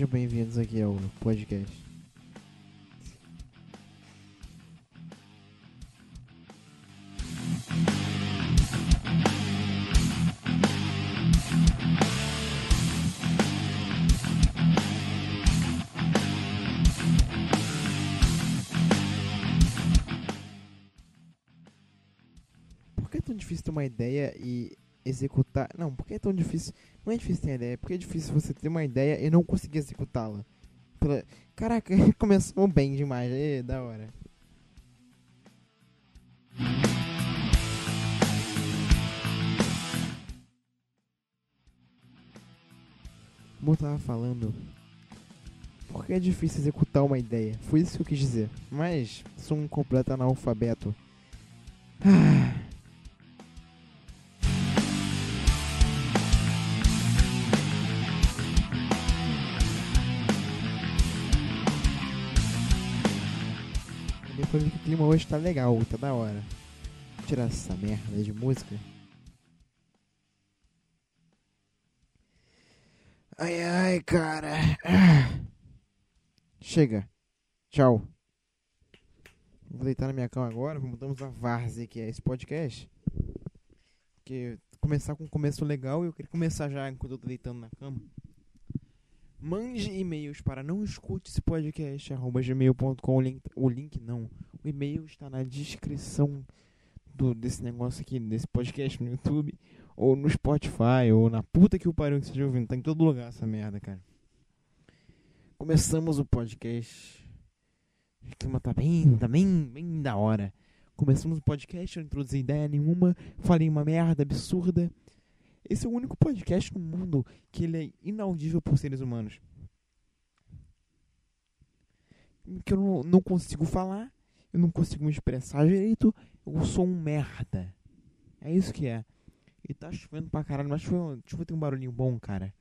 Sejam bem-vindos aqui ao podcast. Por que é tão difícil ter uma ideia e executar? Não, por que é tão difícil? Não é difícil ter ideia, porque é difícil você ter uma ideia e não conseguir executá-la. Pela... Caraca, começou bem demais, é da hora. Como eu tava falando, por que é difícil executar uma ideia? Foi isso que eu quis dizer. Mas sou um completo analfabeto. Ah. Depois que o clima hoje tá legal, tá da hora. Tirar essa merda de música. Ai ai, cara. Ah. Chega. Tchau. Vou deitar na minha cama agora. Mudamos a várzea que é esse podcast. Porque começar com um começo legal e eu queria começar já enquanto eu tô deitando na cama. Mande e-mails para não escute esse podcast arroba gmail.com. O link, o link não. O e-mail está na descrição do, desse negócio aqui, desse podcast no YouTube, ou no Spotify, ou na puta que o pariu que você esteja ouvindo. Tá em todo lugar essa merda, cara. Começamos o podcast. O clima tá bem, tá bem, bem da hora. Começamos o podcast, eu não introduzi ideia nenhuma, falei uma merda absurda. Esse é o único podcast no mundo que ele é inaudível por seres humanos. Que eu não, não consigo falar, eu não consigo me expressar direito, eu sou um merda. É isso que é. E tá chovendo pra caralho, mas chuva, chuva tem um barulhinho bom, cara.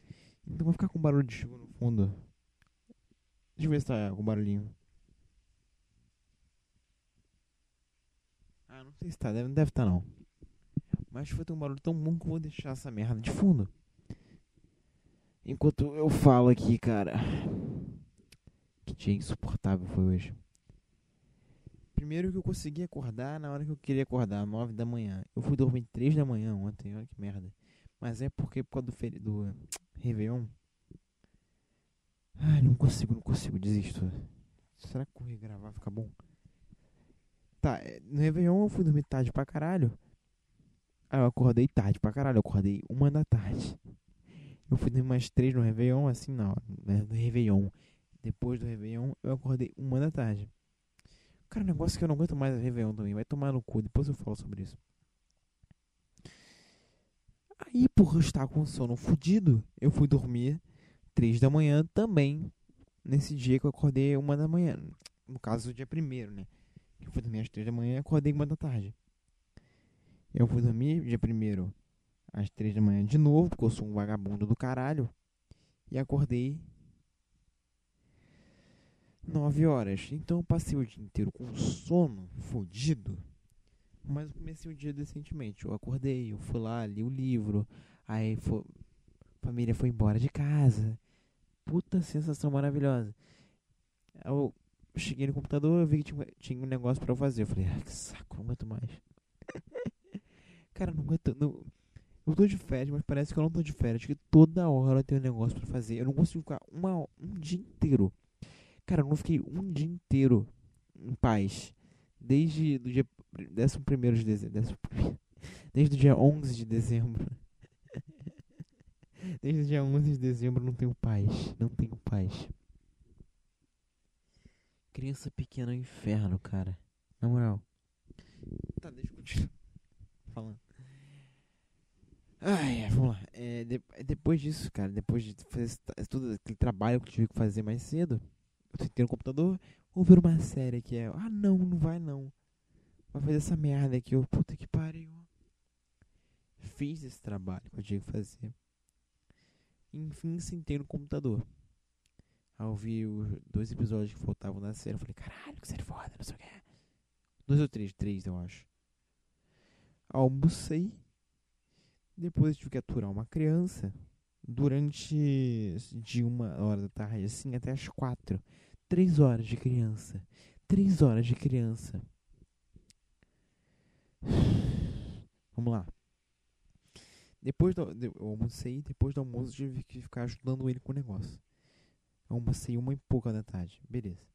Então vou ficar com barulho de chuva no fundo. Deixa eu ver se tá com barulhinho. Ah, não sei se tá, deve, deve tá não. Mas foi ter um barulho tão bom que eu vou deixar essa merda de fundo. Enquanto eu falo aqui, cara. Que dia insuportável foi hoje. Primeiro que eu consegui acordar na hora que eu queria acordar, 9 da manhã. Eu fui dormir 3 da manhã ontem, olha que merda. Mas é porque por causa do, feri do Réveillon. Ai, não consigo, não consigo, desisto. Será que correr gravar fica bom? Tá, no Réveillon eu fui dormir tarde pra caralho. Aí eu acordei tarde pra caralho, eu acordei uma da tarde. Eu fui dormir mais três no Réveillon, assim não, né, no Réveillon. Depois do Réveillon, eu acordei uma da tarde. Cara, um negócio que eu não aguento mais é Réveillon também, vai tomar no cu, depois eu falo sobre isso. Aí, por estar com sono fudido, eu fui dormir três da manhã também. Nesse dia que eu acordei uma da manhã. No caso, o dia primeiro, né? Eu fui dormir às três da manhã e acordei uma da tarde. Eu fui dormir dia primeiro às três da manhã de novo, porque eu sou um vagabundo do caralho. E acordei nove horas. Então eu passei o dia inteiro com sono fodido. Mas eu comecei o dia decentemente. Eu acordei, eu fui lá, li o livro. Aí foi, a família foi embora de casa. Puta sensação maravilhosa. Eu cheguei no computador, eu vi que tinha, tinha um negócio pra eu fazer. Eu falei, ah, que saco, não aguento mais. Cara, não aguento. Não... Eu tô de férias, mas parece que eu não tô de férias. Que toda hora eu tenho um negócio pra fazer. Eu não consigo ficar uma, um dia inteiro. Cara, eu não fiquei um dia inteiro em paz. Desde o dia 11 de dezembro. Desde o dia 11 de dezembro. Desde o dia 11 de dezembro não tenho paz. Não tenho paz. Criança pequena é um inferno, cara. Na moral. Tá, deixa eu continuar falando. Ai, vamos lá. É, de, depois disso, cara, depois de fazer todo aquele trabalho que eu tive que fazer mais cedo, eu sentei no computador, vou ver uma série que é. Ah, não, não vai não. Vai fazer essa merda aqui, eu. Puta que pariu. Fiz esse trabalho que eu tinha que fazer. Enfim, sentei no computador. Eu vi os dois episódios que faltavam da série. Eu falei, caralho, que série foda, não sei o que. Dois ou três? Três, eu acho. Almocei. Depois tive que aturar uma criança durante de uma hora da tarde assim até as quatro. Três horas de criança. Três horas de criança. Vamos lá. Depois do, eu almocei, depois do almoço tive que ficar ajudando ele com o negócio. Almocei uma e pouca da tarde. Beleza.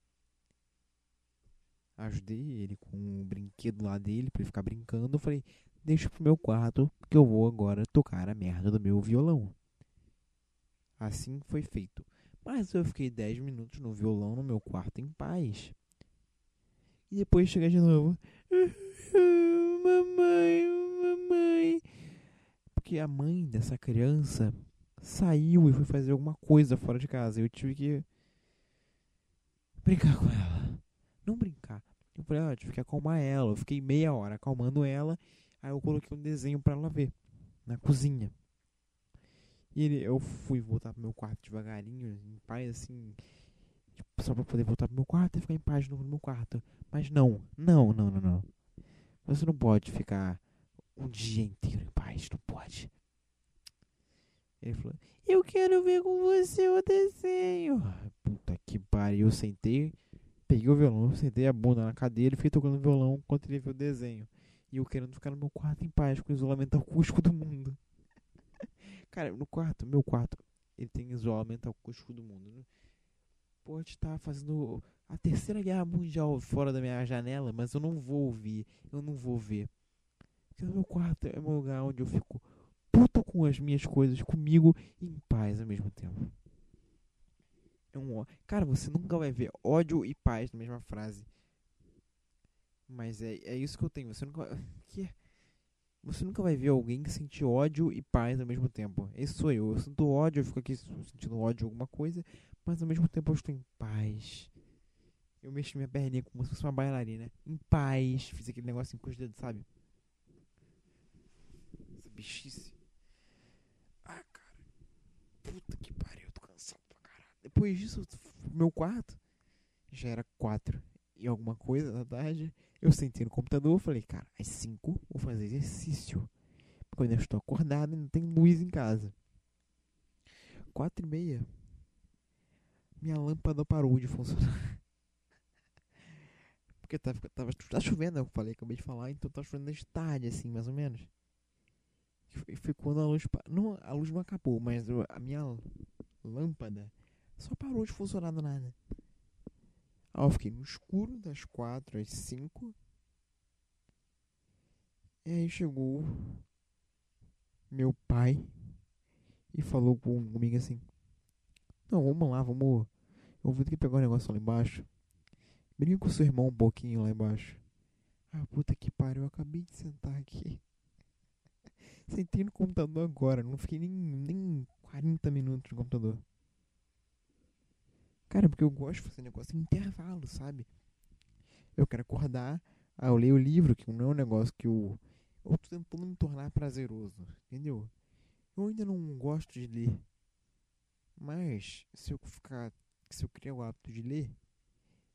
Ajudei ele com o brinquedo lá dele pra ele ficar brincando. Eu falei, deixa pro meu quarto que eu vou agora tocar a merda do meu violão. Assim foi feito. Mas eu fiquei 10 minutos no violão no meu quarto em paz. E depois chega de novo. mamãe, mamãe. Porque a mãe dessa criança saiu e foi fazer alguma coisa fora de casa. Eu tive que brincar com ela. Não brincar. Eu falei, ah, eu tive que acalmar ela. Eu fiquei meia hora acalmando ela. Aí eu coloquei um desenho para ela ver na cozinha. E ele, eu fui voltar pro meu quarto devagarinho, em paz, assim, tipo, só pra poder voltar pro meu quarto e ficar em paz no meu quarto. Mas não, não, não, não, não. Você não pode ficar um dia inteiro em paz, não pode. Ele falou, eu quero ver com você o desenho. Puta que pariu, eu sentei, peguei o violão, sentei a bunda na cadeira e fiquei tocando violão enquanto ele viu o desenho. E eu querendo ficar no meu quarto em paz com o isolamento acústico do mundo. Cara, no quarto, meu quarto, ele tem isolamento acústico do mundo. Né? Pode estar fazendo a terceira guerra mundial fora da minha janela, mas eu não vou ouvir, eu não vou ver. Porque o meu quarto é um lugar onde eu fico puto com as minhas coisas, comigo e em paz ao mesmo tempo. É um Cara, você nunca vai ver ódio e paz na mesma frase. Mas é, é isso que eu tenho. Você nunca. Que? Você nunca vai ver alguém que sente ódio e paz ao mesmo tempo. Esse sou eu. Eu sinto ódio, eu fico aqui sentindo ódio de alguma coisa, mas ao mesmo tempo eu estou em paz. Eu mexo minha perninha como se fosse uma bailarina. Em paz. Fiz aquele negócio com os dedos, sabe? Essa bichice. Ah, cara. Puta que pariu, eu tô cansado pra caralho. Depois disso, meu quarto já era quatro e alguma coisa da tarde. Eu sentei no computador, falei, cara, às 5 vou fazer exercício. Porque eu ainda estou acordado e não tem luz em casa. 4 e meia, minha lâmpada parou de funcionar. Porque tava, tava, tá chovendo, eu falei, acabei de falar, então tá chovendo de tarde, assim, mais ou menos. E foi quando a luz. Não, a luz não acabou, mas a minha lâmpada só parou de funcionar do nada. Eu fiquei no escuro das quatro às cinco. E aí chegou meu pai e falou comigo assim: Não, vamos lá, vamos. Eu vou ter que pegar um negócio lá embaixo. Brinca com seu irmão um pouquinho lá embaixo. Ah, puta que pariu, eu acabei de sentar aqui. Sentei no computador agora, não fiquei nem, nem 40 minutos no computador. Cara, porque eu gosto de fazer negócio em intervalo, sabe? Eu quero acordar, ah, eu leio o livro, que não é um negócio que eu. Eu tô tentando me tornar prazeroso, entendeu? Eu ainda não gosto de ler. Mas, se eu ficar. Se eu criar o hábito de ler,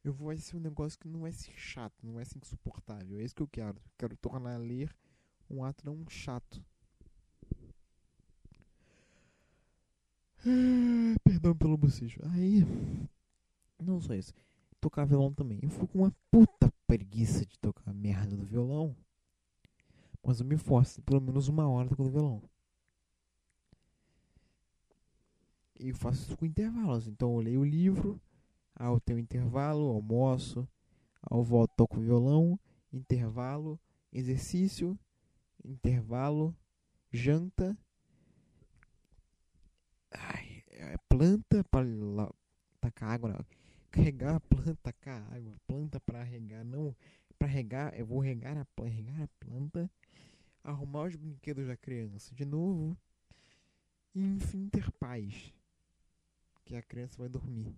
eu vou ser um negócio que não vai ser chato, não vai ser insuportável. É isso que eu quero. Quero tornar ler um ato não chato. Perdão pelo bocejo. Aí, não só isso. Tocar violão também. Eu fico com uma puta preguiça de tocar a merda do violão. Mas eu me forço pelo menos uma hora tocando violão. E eu faço isso com intervalos. Então eu leio o livro, aí eu tenho intervalo, almoço, aí eu volto, toco violão, intervalo, exercício, intervalo, janta É planta para tacar água. Regar a planta, tacar água. Planta para regar. Não, para regar, eu vou regar a, regar a planta. Arrumar os brinquedos da criança de novo. E enfim ter paz. Que a criança vai dormir.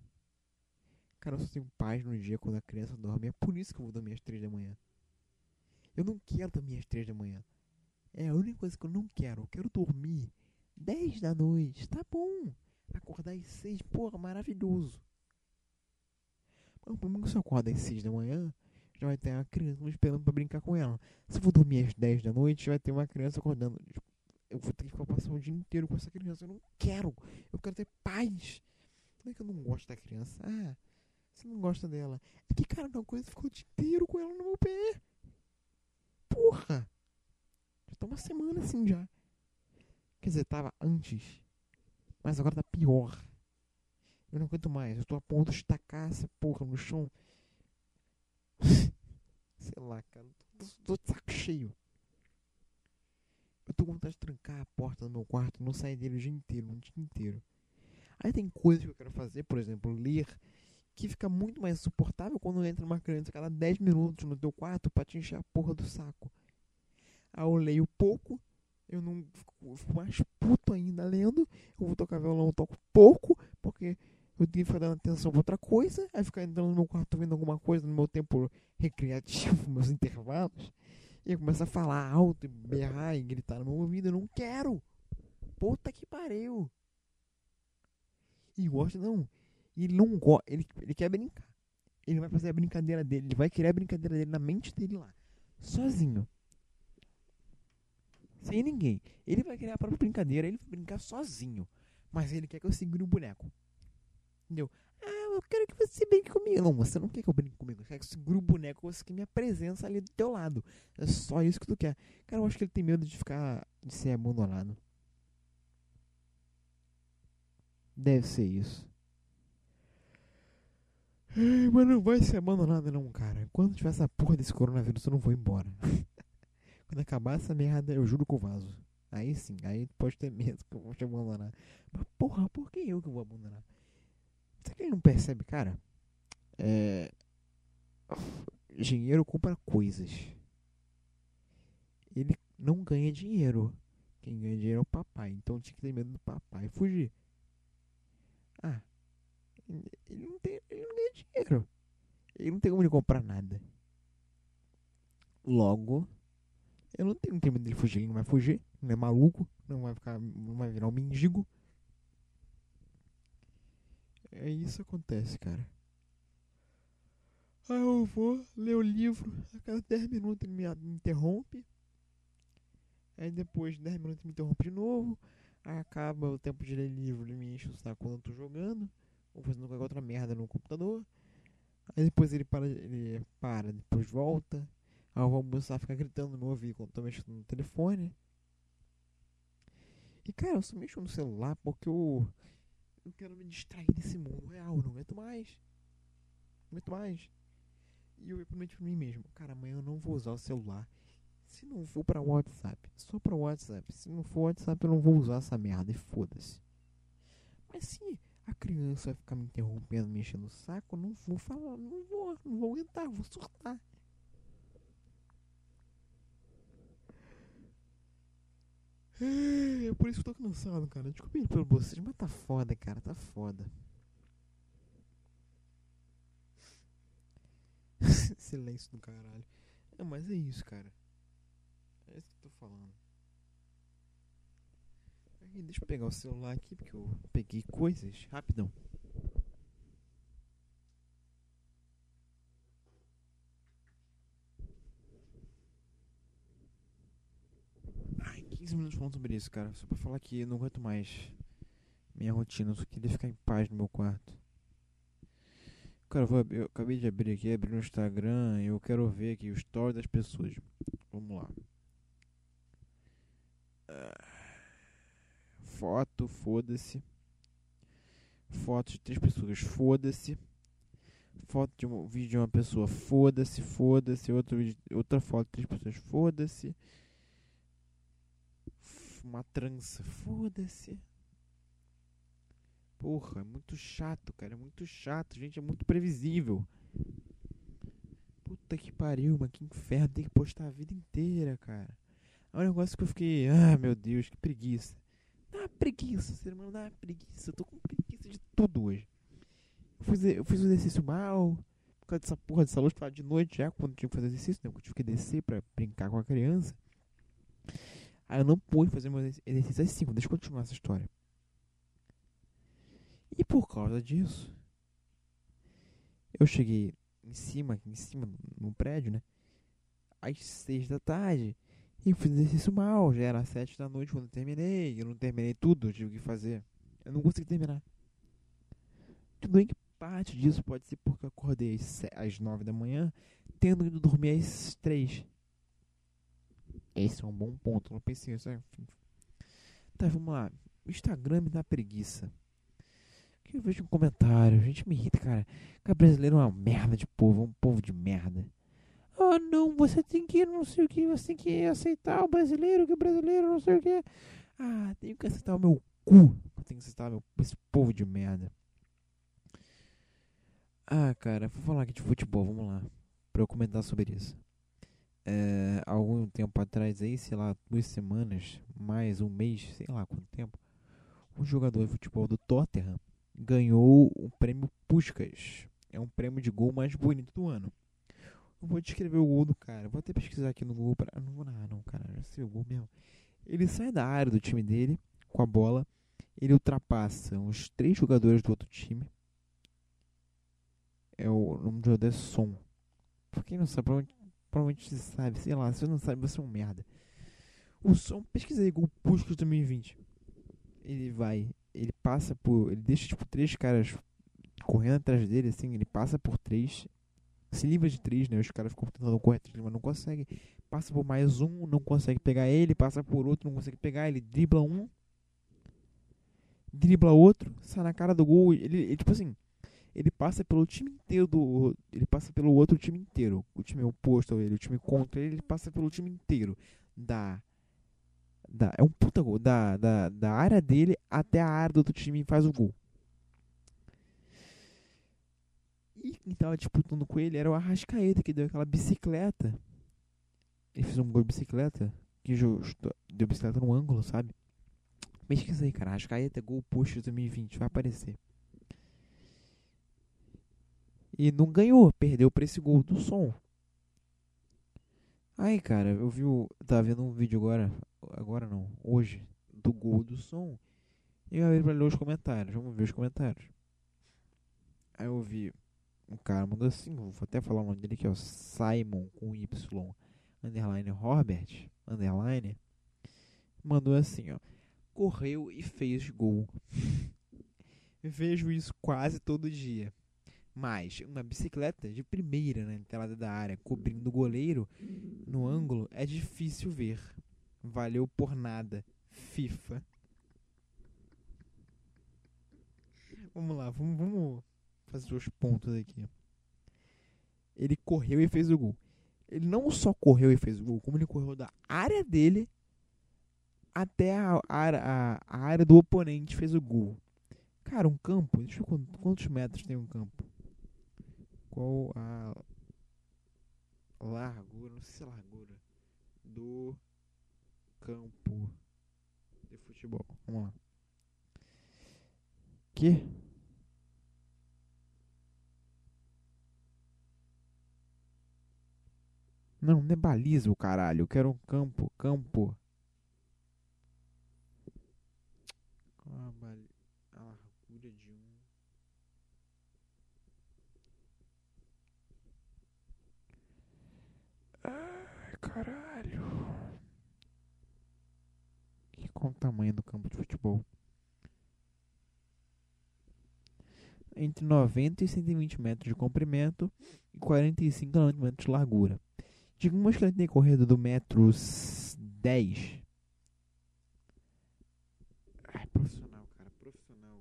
Cara, eu só tenho paz no dia quando a criança dorme. É por isso que eu vou dormir às três da manhã. Eu não quero dormir às três da manhã. É a única coisa que eu não quero. Eu quero dormir 10 da noite, tá bom. Acordar às 6, porra, maravilhoso. Mas o problema é que se eu acordar às 6 da manhã, já vai ter uma criança esperando pra brincar com ela. Se eu for dormir às 10 da noite, vai ter uma criança acordando. eu vou ter que ficar passando o dia inteiro com essa criança. Eu não quero. Eu quero ter paz. Não é que eu não gosto da criança. Ah, você não gosta dela. É que, cara, uma coisa ficou o dia inteiro com ela no meu pé. Porra! Já tá uma semana assim já. Quer dizer, tava antes. Mas agora tá pior. Eu não aguento mais. Eu tô a ponto de tacar essa porra no chão. Sei lá, cara. Tô, tô de saco cheio. Eu tô com vontade de trancar a porta do meu quarto, não sair dele o dia inteiro, um dia inteiro. Aí tem coisas que eu quero fazer, por exemplo, ler, que fica muito mais suportável quando entra uma criança cada 10 minutos no teu quarto pra te encher a porra do saco. Aí eu leio pouco, eu não eu fico mais puto ainda lendo, eu vou tocar violão, eu toco pouco, porque eu tenho que ficar dando atenção pra outra coisa, aí ficar entrando no meu quarto vendo alguma coisa no meu tempo recreativo, meus intervalos, e eu começo a falar alto, e berrar e gritar no meu ouvido, eu não quero! Puta que pariu! E gosta, não. Ele não gosta, ele, ele quer brincar. Ele vai fazer a brincadeira dele, ele vai criar a brincadeira dele na mente dele lá, sozinho. Sem ninguém. Ele vai criar a própria brincadeira, ele vai brincar sozinho. Mas ele quer que eu segure o boneco. Entendeu? Ah, eu quero que você brinque comigo. Não, você não quer que eu brinque comigo. Você quer que eu segure o boneco, você quer minha presença ali do teu lado. É só isso que tu quer. Cara, eu acho que ele tem medo de ficar. de ser abandonado. Deve ser isso. Mas não vai ser abandonado não, cara. Quando tiver essa porra desse coronavírus, eu não vou embora. Quando acabar essa merda, eu juro que eu vazo. Aí sim, aí pode ter medo que eu vou te abandonar. Mas porra, por que eu que vou abandonar? Será que ele não percebe, cara? É... Dinheiro compra coisas. Ele não ganha dinheiro. Quem ganha dinheiro é o papai. Então tinha que ter medo do papai fugir. Ah, ele não, tem, ele não ganha dinheiro. Ele não tem como ele comprar nada. Logo, eu não tenho tempo dele fugir. Ele não vai fugir. Não é maluco. Não vai ficar. Não vai virar um mendigo. É isso que acontece, cara. Aí eu vou ler o livro. A cada 10 minutos ele me interrompe. Aí depois de 10 minutos me interrompe de novo. Aí acaba o tempo de ler livro, ele me enche o saco quando eu tô jogando. Ou fazendo qualquer outra merda no computador. Aí depois ele para, ele para, depois volta. Aí eu vou almoçar, ficar gritando no meu ouvido quando tô mexendo no telefone. E cara, eu só mexo no celular porque eu, eu quero me distrair desse mundo real. Não aguento mais. Não aguento mais. E eu prometi pra mim mesmo, cara, amanhã eu não vou usar o celular. Se não for pra WhatsApp, só pra WhatsApp. Se não for WhatsApp, eu não vou usar essa merda e foda-se. Mas se a criança vai ficar me interrompendo, me enchendo o saco, eu não vou falar, não vou, não vou aguentar, vou surtar. É por isso que eu tô cansado, cara. Desculpa pelo vocês, mas tá foda, cara, tá foda. Silêncio do caralho. É, mas é isso, cara. É isso que eu tô falando. Aí, deixa eu pegar o celular aqui, porque eu peguei coisas. Rapidão. Ai, 15 minutos falando sobre isso, cara. Só pra falar que eu não aguento mais minha rotina. Eu só queria ficar em paz no meu quarto. Cara, eu, vou, eu acabei de abrir aqui, abrir no Instagram. Eu quero ver aqui o story das pessoas. Vamos lá. Foto, foda-se. Foto de três pessoas, foda-se. Foto de um vídeo de uma pessoa, foda-se, foda-se. Outra foto de três pessoas, foda-se. Uma trança, foda-se. Porra, é muito chato, cara. É muito chato, gente. É muito previsível. Puta que pariu, mas que inferno. Tem que postar a vida inteira, cara. É um negócio que eu fiquei. Ah, meu Deus, que preguiça. Dá uma preguiça, ser humano dá uma preguiça. Eu tô com preguiça de tudo hoje. Eu fiz, eu fiz o exercício mal. Por causa dessa porra dessa luz, de noite já, quando tinha que fazer exercício, né? Eu tive que descer pra brincar com a criança. Aí eu não pude fazer meu exercício às 5. Deixa eu continuar essa história. E por causa disso, eu cheguei em cima, em cima, no prédio, né? Às 6 da tarde. E fiz exercício mal, já era sete da noite quando eu terminei. Eu não terminei tudo, eu tive que fazer. Eu não consegui terminar. Tudo bem que parte disso pode ser porque eu acordei às nove da manhã, tendo ido dormir às três. Esse é um bom ponto, não pensei nisso. Tá, vamos lá. O Instagram me dá preguiça. Que eu vejo um comentário, a gente me irrita, cara. Que brasileiro é uma merda de povo, é um povo de merda. Ah, não, você tem que não sei o que, você tem que aceitar o brasileiro, que o brasileiro não sei o que. Ah, tenho que aceitar o meu cu. Eu tenho que aceitar meu, esse povo de merda. Ah, cara, vou falar aqui de futebol, vamos lá. Pra eu comentar sobre isso. É, algum tempo atrás aí, sei lá, duas semanas, mais um mês, sei lá quanto tempo, um jogador de futebol do Tottenham ganhou o prêmio Puskas. É um prêmio de gol mais bonito do ano. Eu vou descrever o gol do cara. Vou até pesquisar aqui no Google. Pra... Não vou narrar, não, cara. Já sei o gol mesmo. Ele sai da área do time dele com a bola. Ele ultrapassa uns três jogadores do outro time. É o nome do jogador é Som. Pra quem não sabe, provavelmente, provavelmente você sabe. Sei lá, se você não sabe, você é um merda. O Som, pesquisa aí, Puskas 2020. Ele vai, ele passa por. Ele deixa tipo três caras correndo atrás dele, assim. Ele passa por três se livra de três, né? Os caras ficam tentando correr três, mas não conseguem. Passa por mais um, não consegue pegar ele. Passa por outro, não consegue pegar. Ele dribla um, dribla outro, sai na cara do gol. Ele, ele tipo assim, ele passa pelo time inteiro do. Ele passa pelo outro time inteiro. O time oposto a ele, o time contra ele, ele passa pelo time inteiro. Da. da é um puta gol. Da, da, da área dele até a área do outro time e faz o gol. E quem tava disputando com ele era o Arrascaeta, que deu aquela bicicleta. Ele fez um gol de bicicleta, que deu bicicleta no ângulo, sabe? Pesquisa aí, cara. Arrascaeta, gol post 2020, vai aparecer. E não ganhou, perdeu pra esse gol do som. Aí, cara, eu vi o. Tava vendo um vídeo agora. Agora não, hoje. Do gol do som. E eu abri pra ler os comentários. Vamos ver os comentários. Aí eu vi um cara mandou assim, vou até falar o nome dele aqui, ó, Simon com Y, underline Robert, underline, mandou assim, ó, correu e fez gol. Vejo isso quase todo dia. Mas uma bicicleta de primeira na entrada da área, cobrindo o goleiro no ângulo, é difícil ver. Valeu por nada. FIFA. Vamos lá, vamos, vamos fazer os pontos aqui. Ele correu e fez o gol. Ele não só correu e fez o gol, como ele correu da área dele até a, a, a área do oponente fez o gol. Cara, um campo, deixa eu quantos metros tem um campo. Qual a largura, não sei se é largura, do campo de futebol. Vamos lá. Que? Não, não é baliza o caralho. Eu quero um campo. Campo. Qual a, bali... a largura de um. Ai, caralho. Qual o tamanho do campo de futebol? Entre 90 e 120 metros de comprimento e 45 metros de largura. Digamos que ele tem corrido do metro 10. Ai, profissional, cara, profissional.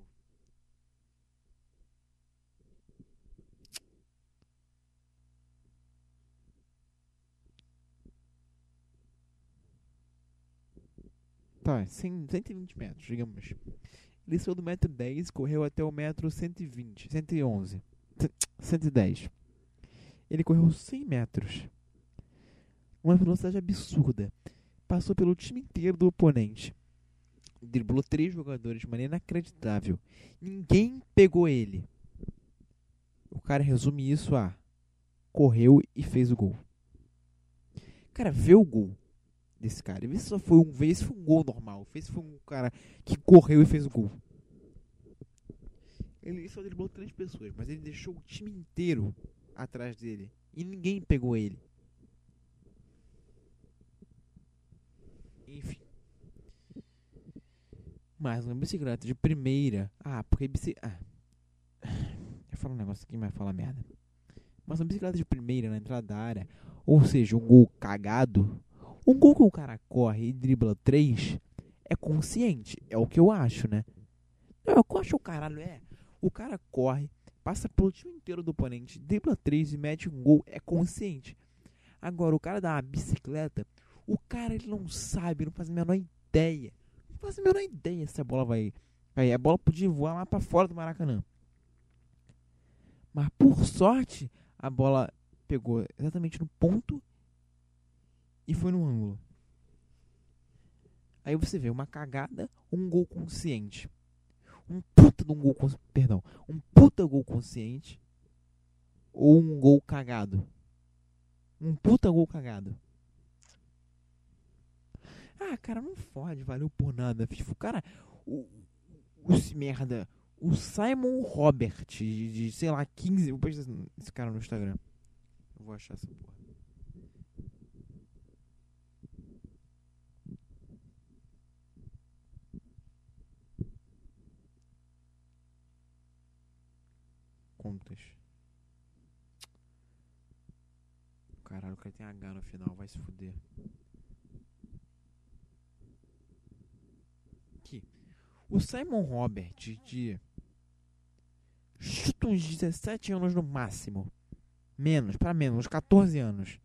Tá, 120 metros, digamos. Ele saiu do metro 10 correu até o metro 120, 111, 110. Ele correu 100 metros uma velocidade absurda. Passou pelo time inteiro do oponente. Driblou três jogadores de maneira inacreditável. Ninguém pegou ele. O cara resume isso a correu e fez o gol. Cara, vê o gol desse cara. Esse só foi um vez, foi um gol normal. Fez foi um cara que correu e fez o gol. Ele só driblou três pessoas, mas ele deixou o time inteiro atrás dele e ninguém pegou ele. Enfim. Mais uma bicicleta de primeira. Ah, porque bicicleta. Ah. Eu falo um negócio aqui, mas falar merda. Mas uma bicicleta de primeira na entrada da área, ou seja, um gol cagado, um gol que o cara corre e dribla três, é consciente. É o que eu acho, né? Não, eu acho o caralho, é. O cara corre, passa pelo time inteiro do oponente, dribla três e mete um gol, é consciente. Agora, o cara dá uma bicicleta, o cara ele não sabe, não faz a menor ideia. Não faz a menor ideia se a bola vai. Aí a bola podia voar lá para fora do Maracanã. Mas por sorte, a bola pegou exatamente no ponto e foi no ângulo. Aí você vê uma cagada, um gol consciente. Um puta de um gol, perdão, um puta gol consciente ou um gol cagado. Um puta gol cagado. Ah, cara, não fode, valeu por nada. Tipo, cara, o, o, esse merda, o Simon Robert, de, de sei lá, 15. Vou postar esse cara no Instagram. Vou achar essa porra. Contas. Caralho, o cara tem H no final, vai se fuder. Aqui. O Simon Robert, de. Chuta uns 17 anos no máximo. Menos, para menos, uns 14 anos.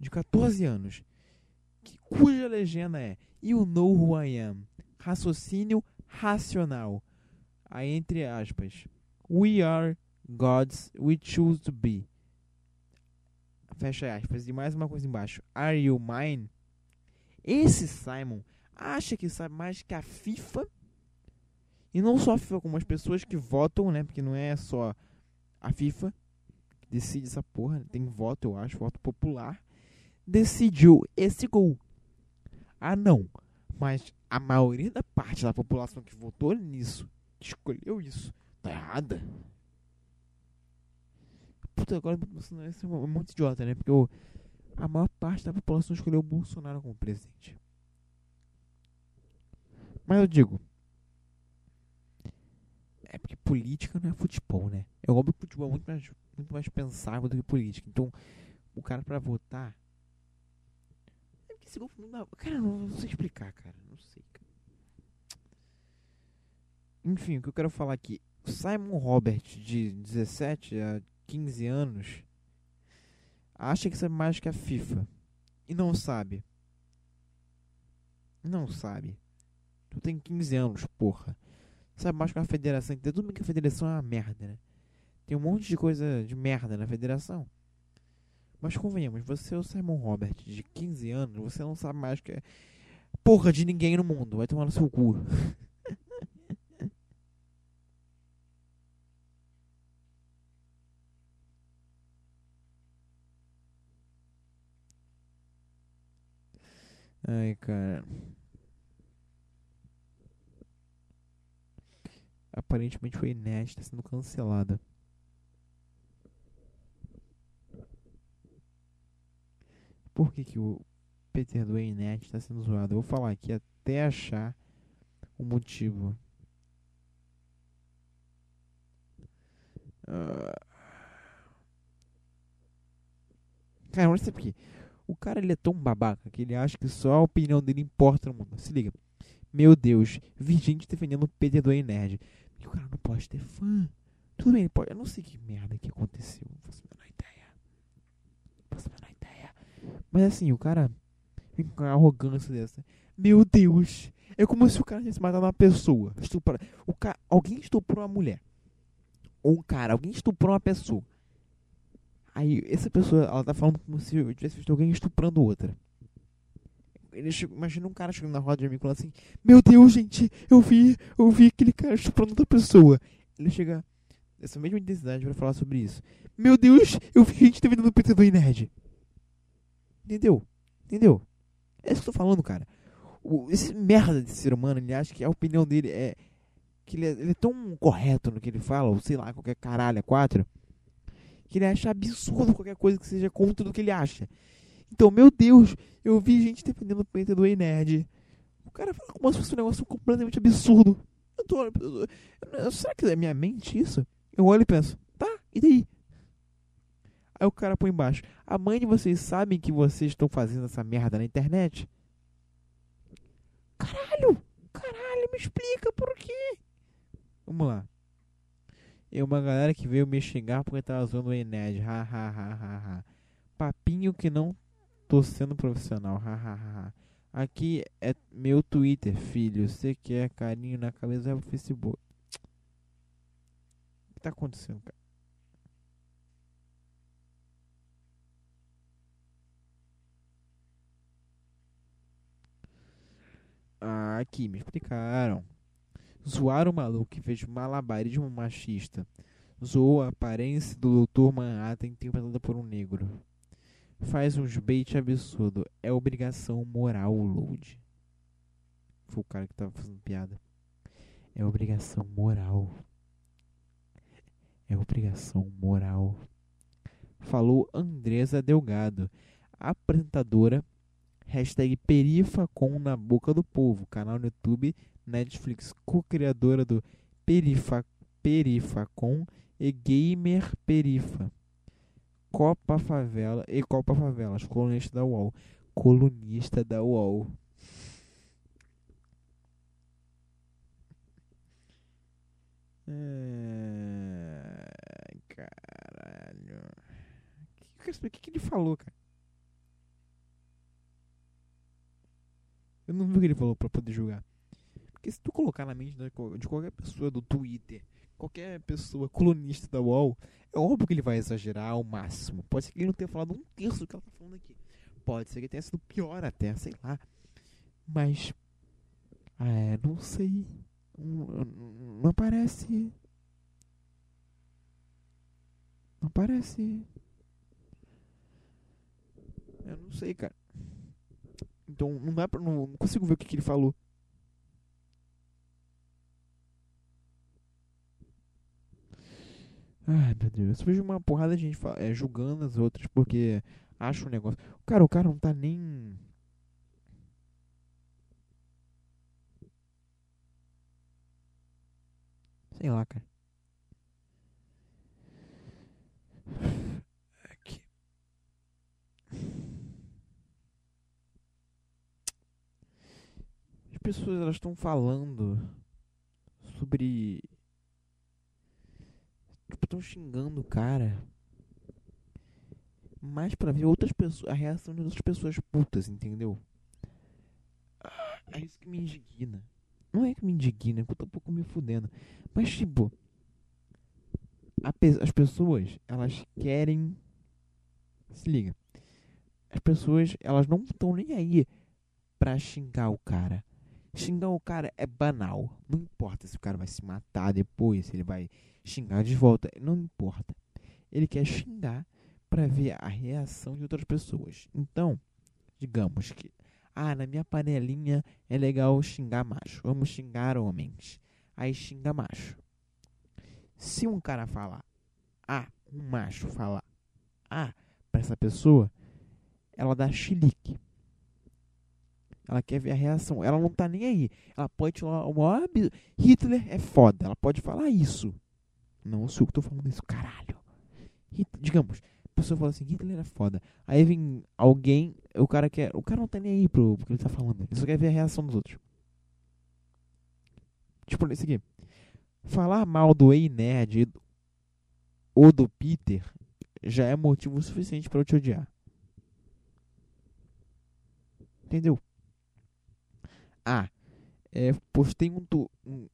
De 14 anos. Que, cuja legenda é You know who I am. Raciocínio racional. Aí, entre aspas. We are gods we choose to be. Fecha aspas. E mais uma coisa embaixo. Are you mine? Esse Simon acha que sabe mais que a FIFA. E não só a FIFA, como as pessoas que votam, né? Porque não é só a FIFA que decide essa porra. Tem voto, eu acho, voto popular. Decidiu esse gol. Ah, não. Mas a maioria da parte da população que votou nisso, escolheu isso, tá errada. Puta, agora isso é muito idiota, né? Porque a maior parte da população escolheu o Bolsonaro como presidente. Mas eu digo. É porque política não é futebol, né? É óbvio que futebol é muito mais, muito mais pensável do que política. Então, o cara pra votar. É porque esse dá. Cara, não, não sei explicar, cara. Não sei. Enfim, o que eu quero falar aqui. Simon Robert, de 17 a 15 anos acha que sabe mais que a FIFA e não sabe. Não sabe. Tu tem 15 anos, porra. Sabe mais que a federação. Tudo bem que a federação é uma merda, né? Tem um monte de coisa de merda na federação. Mas convenhamos, você é o Simon Robert de 15 anos, você não sabe mais que é porra de ninguém no mundo. Vai tomar no seu cu. Ai, cara. Aparentemente foi inédita, tá sendo cancelada. Por que, que o Peter do Inet está sendo zoado? Eu vou falar aqui até achar o motivo. Uh... Cara, não sei por quê. O cara ele é tão babaca que ele acha que só a opinião dele importa no mundo. Se liga. Meu Deus, vi gente defendendo o Peter do Nerd. E o cara não pode ter fã. Tudo bem, ele pode. Eu não sei que merda que aconteceu. Não faço a menor ideia. Não faço a menor ideia. Mas assim, o cara vem com uma arrogância dessa. Meu Deus! É como se o cara tivesse matado uma pessoa. Estupra... O ca... Alguém estuprou uma mulher. Ou um cara, alguém estuprou uma pessoa. Aí, essa pessoa, ela tá falando como se eu tivesse visto alguém estuprando outra. Imagina um cara chegando na roda de amigo falando assim: Meu Deus, gente, eu vi, eu vi aquele cara estuprando outra pessoa. Ele chega nessa mesma intensidade para falar sobre isso. Meu Deus, eu vi gente defendendo o PT do Nerd. Entendeu? Entendeu? É isso que eu tô falando, cara. O, esse merda de ser humano, ele acha que a opinião dele é. Que ele é, ele é tão correto no que ele fala, ou sei lá, qualquer caralho, é quatro que ele acha absurdo qualquer coisa que seja contra do que ele acha. Então, meu Deus, eu vi gente defendendo o peito do Ei Nerd. O cara fala como se fosse um negócio completamente absurdo. Eu tô, eu, eu, será que é minha mente isso? Eu olho e penso, tá, e daí? Aí o cara põe embaixo. A mãe de vocês sabem que vocês estão fazendo essa merda na internet? Caralho! Caralho, me explica por quê? Vamos lá. E uma galera que veio me xingar porque tava usando o Ened. Ha, ha, ha, ha, ha. Papinho que não tô sendo profissional. Ha, ha, ha, ha. Aqui é meu Twitter, filho. Você quer carinho na cabeça é o Facebook. O que tá acontecendo, cara? Ah, aqui, me explicaram. Zoar o maluco que fez malabarismo machista. Zoou a aparência do Dr. Manhattan interpretada por um negro. Faz uns bait absurdo. É obrigação moral, Load. Foi o cara que tava fazendo piada. É obrigação moral. É obrigação moral. Falou Andresa Delgado, apresentadora Hashtag Perifacom na boca do povo. Canal no YouTube, Netflix, co-criadora do Perifa, Perifacom e Gamer Perifa. Copa Favela e Copa Favelas, colunista da UOL. Colunista da UOL. É... Caralho. O que, que, que ele falou, cara? Eu não vi o que ele falou pra poder julgar. Porque se tu colocar na mente de qualquer pessoa do Twitter, qualquer pessoa colunista da UOL, é óbvio que ele vai exagerar ao máximo. Pode ser que ele não tenha falado um terço do que ela tá falando aqui. Pode ser que tenha sido pior até, sei lá. Mas. É, não sei. Não, não aparece. Não aparece. Eu não sei, cara. Então não dá pra, não, não consigo ver o que, que ele falou. Ai, meu Deus. Eu vejo uma porrada de gente é, julgando as outras porque acha um negócio. Cara, o cara não tá nem. Sei lá, cara. pessoas elas estão falando sobre estão xingando o cara mais para ver outras pessoas a reação de outras pessoas putas entendeu? É isso que me indigna. Não é que me indigna é que eu tô um pouco me fudendo. Mas tipo as pessoas elas querem se liga as pessoas elas não estão nem aí pra xingar o cara Xingar o cara é banal. Não importa se o cara vai se matar depois, se ele vai xingar de volta. Não importa. Ele quer xingar para ver a reação de outras pessoas. Então, digamos que, ah, na minha panelinha é legal xingar macho. Vamos xingar homens. Aí xinga macho. Se um cara falar, ah, um macho falar, ah, para essa pessoa, ela dá chilique. Ela quer ver a reação. Ela não tá nem aí. Ela pode falar o maior. Hitler é foda. Ela pode falar isso. Não sou eu que tô falando isso, caralho. Hitler, digamos, a pessoa fala assim: Hitler é foda. Aí vem alguém. O cara quer. O cara não tá nem aí pro, pro que ele tá falando. Ele só quer ver a reação dos outros. Tipo, esse aqui. Falar mal do Ei Nerd ou do Peter já é motivo suficiente para eu te odiar. Entendeu? Ah, é, postei um. Tu, um.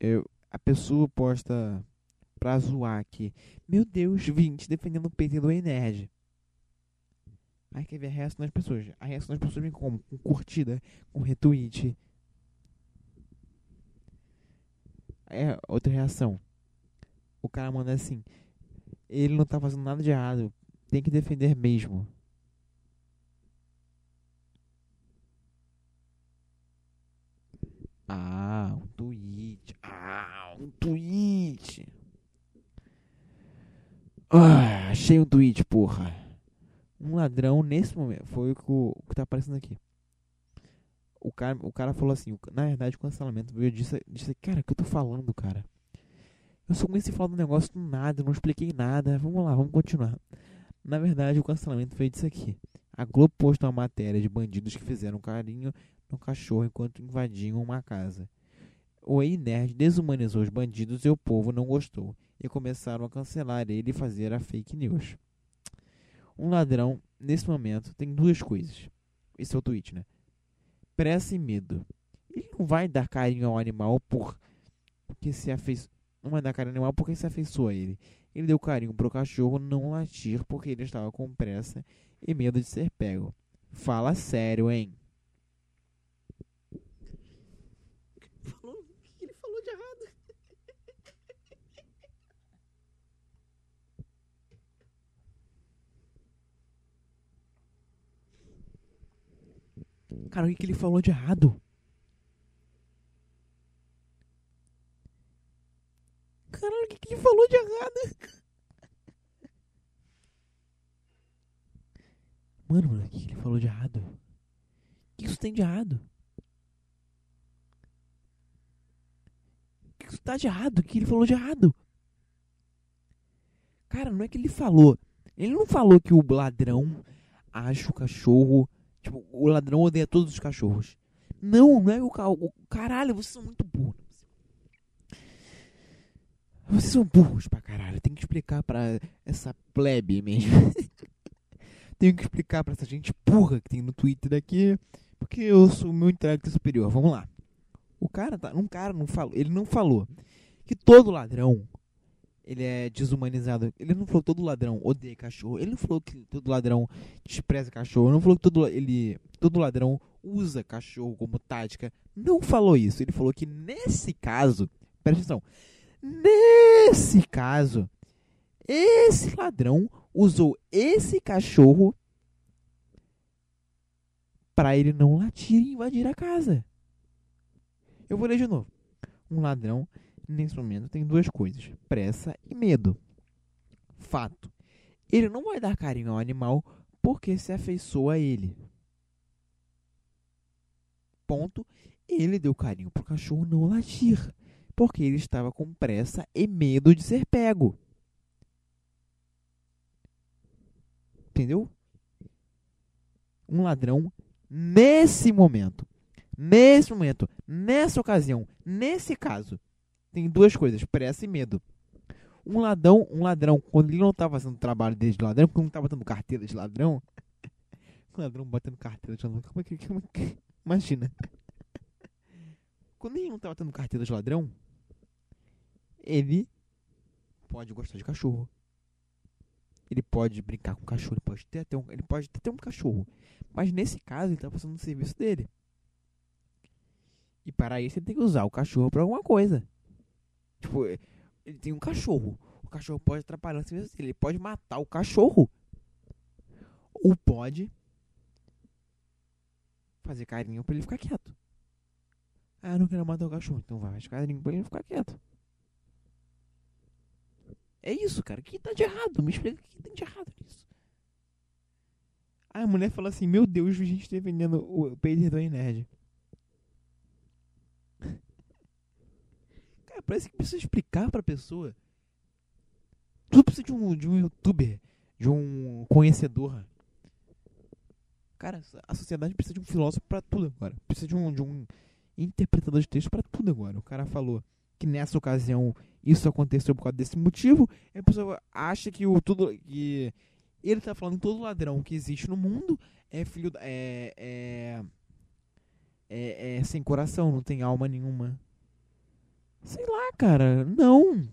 Eu, a pessoa posta pra zoar aqui. Meu Deus, 20 defendendo o PT do Enerd. Aí quer ver a reação das pessoas. A reação das pessoas vem como? Com curtida, com retweet. É outra reação. O cara manda assim. Ele não tá fazendo nada de errado tem que defender mesmo. Ah, um tweet. Ah, um tweet. Ah, achei um tweet, porra. Um ladrão nesse momento. Foi o que, que tá aparecendo aqui. O cara, o cara falou assim, na verdade o cancelamento veio disse, disse, cara, o que eu tô falando, cara? Eu só comecei a falar do negócio do nada, não expliquei nada. Vamos lá, vamos continuar. Na verdade, o cancelamento veio disso aqui. A Globo postou uma matéria de bandidos que fizeram carinho no cachorro enquanto invadiam uma casa. O Ei-Nerd desumanizou os bandidos e o povo não gostou. E começaram a cancelar ele e fazer a fake news. Um ladrão, nesse momento, tem duas coisas. Esse é o tweet, né? Pressa e medo. Ele não vai dar carinho ao animal por porque se afeiçoa. Não vai dar carinho ao animal porque se afeiçoa a ele. Ele deu carinho pro cachorro não latir porque ele estava com pressa e medo de ser pego. Fala sério, hein? Falou, o que ele falou de errado? Cara, o que, que ele falou de errado? Caralho, o que, que ele falou de errado? Mano, mano, o que, que ele falou de errado? O que isso tem de errado? O que isso tá de errado? O que ele falou de errado? Cara, não é que ele falou. Ele não falou que o ladrão acha o cachorro Tipo, o ladrão odeia todos os cachorros. Não, não é o, o caralho, vocês são muito burros. Vocês são burros pra caralho. Tem que explicar pra essa plebe mesmo. Tenho que explicar pra essa gente burra que tem no Twitter daqui. Porque eu sou o meu intelecto superior. Vamos lá. O cara tá. Um cara não falou. Ele não falou que todo ladrão ele é desumanizado. Ele não falou todo ladrão odeia cachorro. Ele não falou que todo ladrão despreza cachorro. Ele não falou que todo, ele, todo ladrão usa cachorro como tática. Não falou isso. Ele falou que nesse caso, presta atenção, nesse caso, esse ladrão usou esse cachorro para ele não latir e invadir a casa. Eu vou ler de novo. Um ladrão nesse momento tem duas coisas: pressa e medo. Fato. Ele não vai dar carinho ao animal porque se afeiçoa a ele. Ponto. Ele deu carinho pro cachorro não latir, porque ele estava com pressa e medo de ser pego. Entendeu? Um ladrão nesse momento, nesse momento, nessa ocasião, nesse caso, tem duas coisas, pressa e medo. Um ladrão, um ladrão, quando ele não estava fazendo o trabalho dele de ladrão, quando não estava batendo carteira de ladrão, um ladrão batendo carteira de ladrão, como é que, como é que imagina? Quando ele não estava tendo carteira de ladrão, ele pode gostar de cachorro. Ele pode brincar com cachorro, ele pode ter até um, ele pode ter um cachorro. Mas nesse caso, ele está fazendo o serviço dele. E para isso ele tem que usar o cachorro para alguma coisa. Tipo, ele tem um cachorro. O cachorro pode atrapalhar o serviço dele. Ele pode matar o cachorro. Ou pode fazer carinho pra ele ficar quieto. Ah, eu não quero matar o cachorro. Então vai fazer carinho pra ele ficar quieto. É isso, cara. O que tá de errado? Me explica o que tem de errado nisso. Aí a mulher fala assim: Meu Deus, a gente tá vendendo o Peter do Nerd. Cara, parece que precisa explicar pra pessoa. Tudo precisa de um, de um youtuber, de um conhecedor. Cara, a sociedade precisa de um filósofo pra tudo agora. Precisa de um, de um interpretador de texto pra tudo agora. O cara falou que nessa ocasião isso aconteceu por causa desse motivo. A pessoa acha que o tudo. que ele tá falando todo ladrão que existe no mundo é filho. É, é, é, é sem coração, não tem alma nenhuma. Sei lá, cara. Não.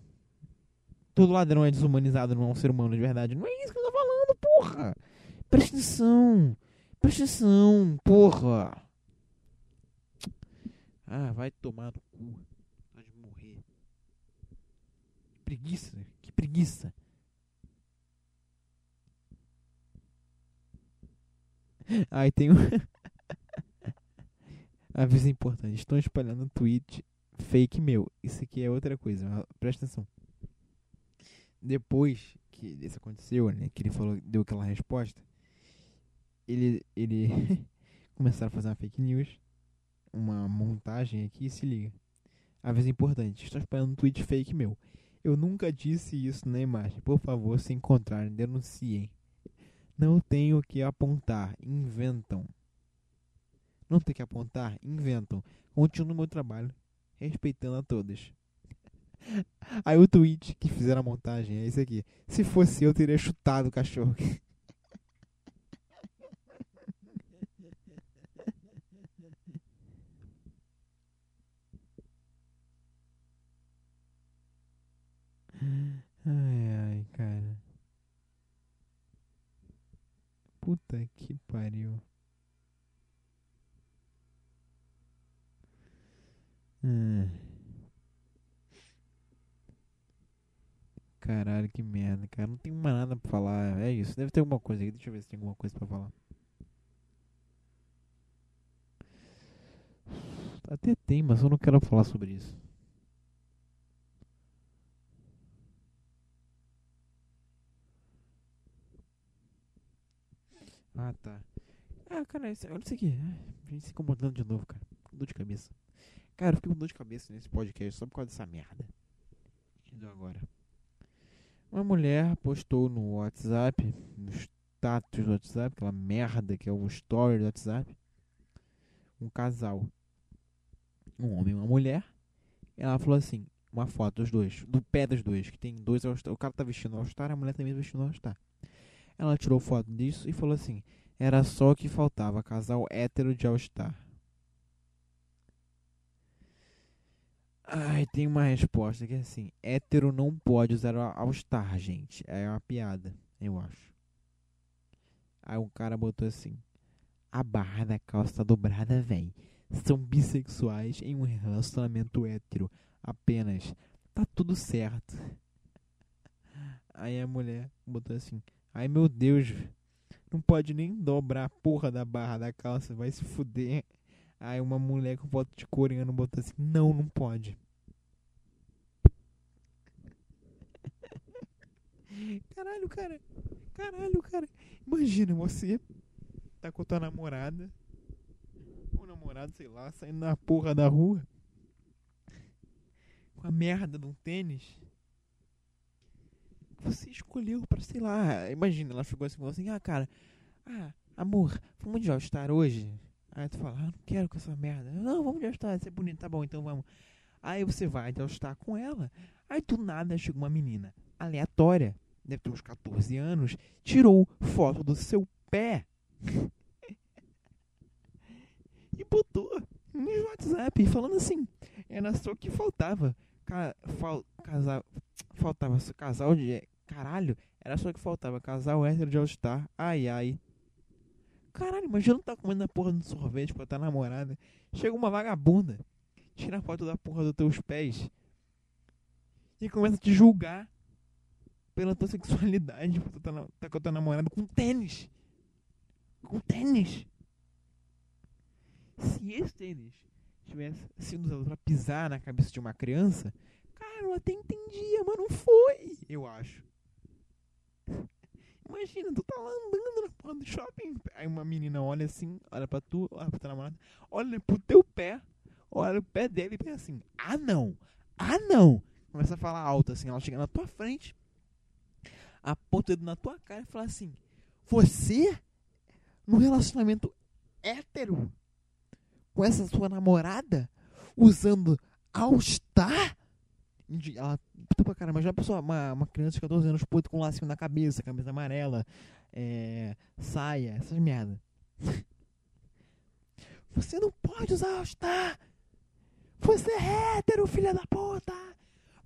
Todo ladrão é desumanizado, não é um ser humano de verdade. Não é isso que eu tô falando, porra. Presta atenção. Presta atenção, porra. Ah, vai tomar no cu. Pode morrer. Que preguiça. Que preguiça. Aí tem um. Aviso importante. Estão espalhando tweet fake meu. Isso aqui é outra coisa. Presta atenção. Depois que isso aconteceu, né? Que ele falou, deu aquela resposta. Ele, ele começaram a fazer uma fake news, uma montagem aqui, se liga. Aviso importante, estou esperando um tweet fake meu. Eu nunca disse isso na imagem. Por favor, se encontrarem, denunciem. Não tenho que apontar, inventam. Não tem que apontar, inventam. Continuo meu trabalho, respeitando a todos. Aí o tweet que fizeram a montagem é esse aqui. Se fosse eu, teria chutado o cachorro. Ai, ai, cara. Puta que pariu. Hum. Caralho, que merda, cara. Não tem mais nada pra falar. É isso. Deve ter alguma coisa aqui. Deixa eu ver se tem alguma coisa pra falar. Até tem, mas eu não quero falar sobre isso. Ah, tá. Ah, cara, isso, olha isso aqui. Ah, a gente se incomodando de novo, cara. Dor de cabeça. Cara, eu fiquei com dor de cabeça nesse podcast só por causa dessa merda. Que deu agora. Uma mulher postou no WhatsApp, no status do WhatsApp, aquela merda que é o story do WhatsApp, um casal. Um homem e uma mulher. Ela falou assim, uma foto dos dois, do pé dos dois, que tem dois O cara tá vestindo All-Star, a mulher também tá vestindo All-Star. Ela tirou foto disso e falou assim: era só o que faltava, casal hétero de All-Star. Ai, tem uma resposta que é assim: hétero não pode usar All-Star, gente. É uma piada, eu acho. Aí o cara botou assim: a barra da calça tá dobrada, véi. São bissexuais em um relacionamento hétero. Apenas. Tá tudo certo. Aí a mulher botou assim: Ai meu Deus, não pode nem dobrar a porra da barra da calça, vai se fuder. Aí uma mulher com foto de coreano botou assim: Não, não pode. Caralho, cara. Caralho, cara. Imagina você tá com a tua namorada. Ou namorado, sei lá, saindo na porra da rua. Com a merda de um tênis você escolheu para sei lá. Imagina, ela chegou assim falou assim: Ah, cara, ah, amor, vamos de All-Star hoje? Aí tu fala: Ah, não quero com essa merda. Não, vamos de All-Star, isso é bonito, tá bom, então vamos. Aí você vai de All-Star com ela. Aí do nada chega uma menina aleatória, deve ter uns 14 anos, tirou foto do seu pé e botou no WhatsApp, falando assim: Era só o que faltava. Ca fal casal, faltava casal de Caralho, era só que faltava casal hétero de All-Star. Ai, ai. Caralho, imagina não tá comendo a porra do sorvete com a tua namorada. Chega uma vagabunda, tira a foto da porra dos teus pés e começa a te julgar pela tua sexualidade. Tu tá, tá com a tua namorada com tênis. Com tênis. Se esse tênis tivesse sido usado pra pisar na cabeça de uma criança, cara, eu até entendia, mas não foi, eu acho. Imagina, tu tá lá andando na porra do shopping. Aí uma menina olha assim, olha pra tu, olha pra tua namorada, olha pro teu pé, olha o pé dele e pensa assim: ah não, ah não. Começa a falar alto assim, ela chega na tua frente, aponta o dedo na tua cara e fala assim: você, no relacionamento hétero, com essa sua namorada, usando All-Star? Ela puta caramba. Já pessoa, uma, uma criança de 14 anos, puto com um lacinho na cabeça, camisa amarela, é, saia, essas merda. Você não pode usar All-Star! Você é hétero, filha da puta!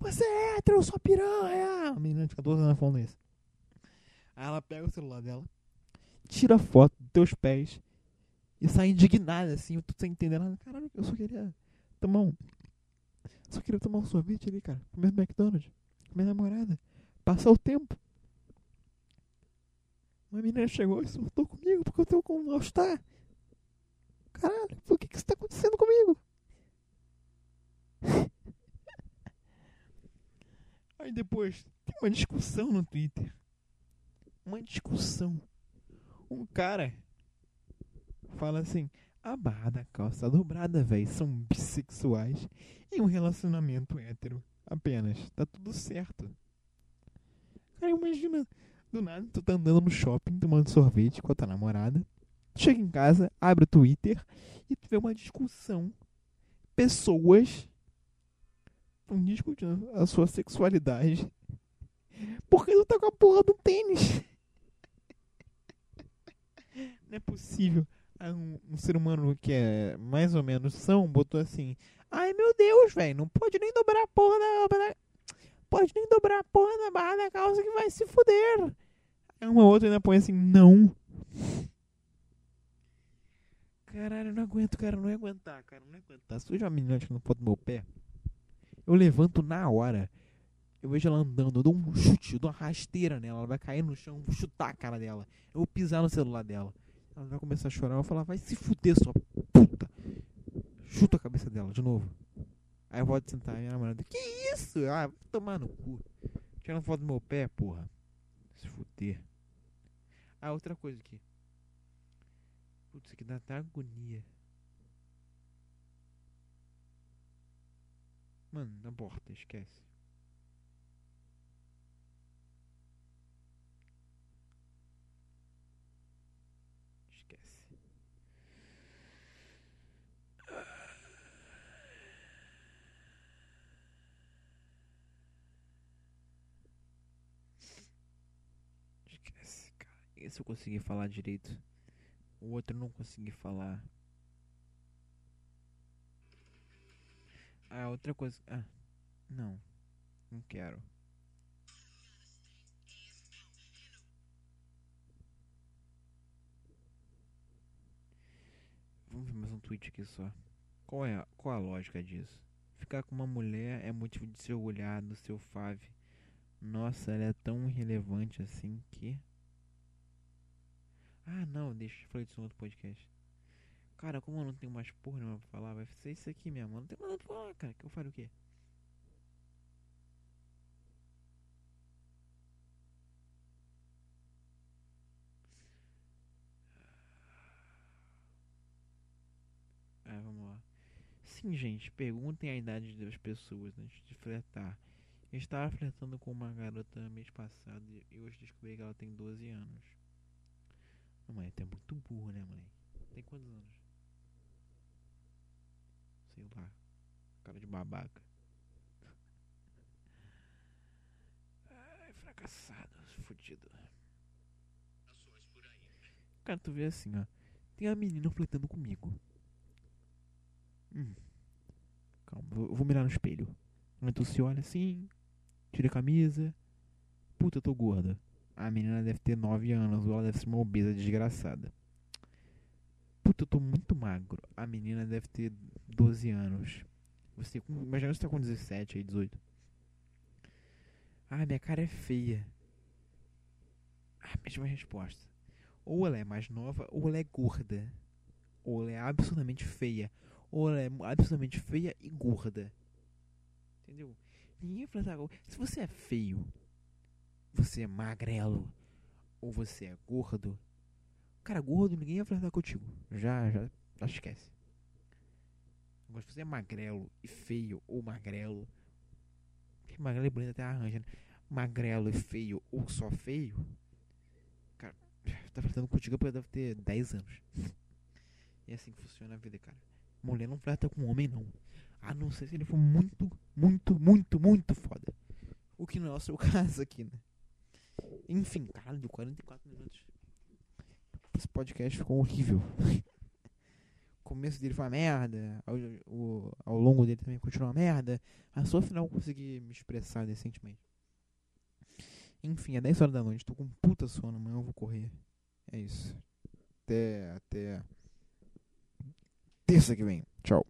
Você é hétero, sua piranha! A menina de 14 anos falando isso. Aí ela pega o celular dela, tira foto dos teus pés e sai indignada assim, tu tá entendendo. Caralho, eu só queria tomar um só queria tomar um sorvete ali, cara. Comer McDonald's. Com minha namorada. Passar o tempo. Uma menina chegou e surtou comigo porque eu tô com mal-estar. Caralho, por que que isso tá acontecendo comigo? Aí depois tem uma discussão no Twitter uma discussão. Um cara fala assim: a barra da calça dobrada, velho. São bissexuais em um relacionamento hétero. Apenas. Tá tudo certo. Cara, imagina. Do nada, tu tá andando no shopping tomando sorvete com a tua namorada. Chega em casa, abre o Twitter e tu vê uma discussão. Pessoas estão discutindo a sua sexualidade. Porque tu tá com a porra do tênis. Não é possível. Um, um, ser humano que é mais ou menos são botou assim: Ai meu Deus, velho, não pode nem dobrar a porra da. Pode nem dobrar a porra da barra da calça que vai se fuder. Uma outra ainda põe assim: Não. Caralho, eu não aguento, cara, não ia aguentar, cara, não ia aguentar. Se hoje uma menina que não pode meu pé, eu levanto na hora. Eu vejo ela andando, eu dou um chute, eu dou uma rasteira nela, ela vai cair no chão, eu vou chutar a cara dela. Eu vou pisar no celular dela. Ela vai começar a chorar, eu vou falar, vai se fuder, sua puta. Chuta a cabeça dela de novo. Aí eu volto sentar, minha namorada, que isso? Ah, vai tomar no cu. Tirando foto do meu pé, porra. Se fuder. Ah, outra coisa aqui. Putz, isso aqui dá até agonia. Mano, esquece. Esquece. Esquece, cara. Esse eu consegui falar direito. O outro não consegui falar. Ah, outra coisa. Ah, não. Não quero. Vamos ver mais um tweet aqui só. Qual é a, qual a lógica disso? Ficar com uma mulher é motivo de se orgulhar do seu fave. Nossa, ela é tão irrelevante assim que. Ah, não, deixa eu falar disso no outro podcast. Cara, como eu não tenho mais porra nenhuma pra falar, vai ser isso aqui mesmo. Eu não tenho nada pra falar, cara. Que eu faço o quê? Ah, vamos lá. Sim, gente, perguntem a idade das pessoas antes de flertar. Eu estava flertando com uma garota mês passado e hoje descobri que ela tem 12 anos. Não, mãe, tu é muito burro, né, mãe? Tem quantos anos? Sei lá. Cara de babaca. Ai, fracassado, fudido. Cara, tu vê assim, ó. Tem a menina flertando comigo. Hum. Calma, eu vou mirar no espelho. Tu se olha assim, tira a camisa. Puta, eu tô gorda. A menina deve ter 9 anos, ou ela deve ser uma obesa desgraçada. Puta, eu tô muito magro. A menina deve ter 12 anos. Você, imagina você tá com 17 aí, 18. Ah, minha cara é feia. Ah, mesma resposta. Ou ela é mais nova, ou ela é gorda. Ou ela é absolutamente feia. Ou ela é absolutamente feia e gorda. Entendeu? Ninguém fala Se você é feio, você é magrelo, ou você é gordo, cara, gordo ninguém vai flertar contigo. Já, já, já esquece. Agora, se você é magrelo e feio, ou magrelo, que magrelo e bonito até arranja, né? Magrelo e feio, ou só feio, cara, tá flertando contigo porque deve ter 10 anos. E é assim que funciona a vida, cara. Mulher não flerta com homem, não. A não ser se ele for muito, muito, muito, muito foda. O que não é o seu caso aqui, né? Enfim, caralho, deu 44 minutos. Esse podcast ficou horrível. o começo dele foi uma merda. Ao, o, ao longo dele também continuou uma merda. Só no final consegui me expressar decentemente. Enfim, é 10 horas da noite. Tô com puta sono, amanhã eu vou correr. É isso. Até, até terça que vem. Tchau.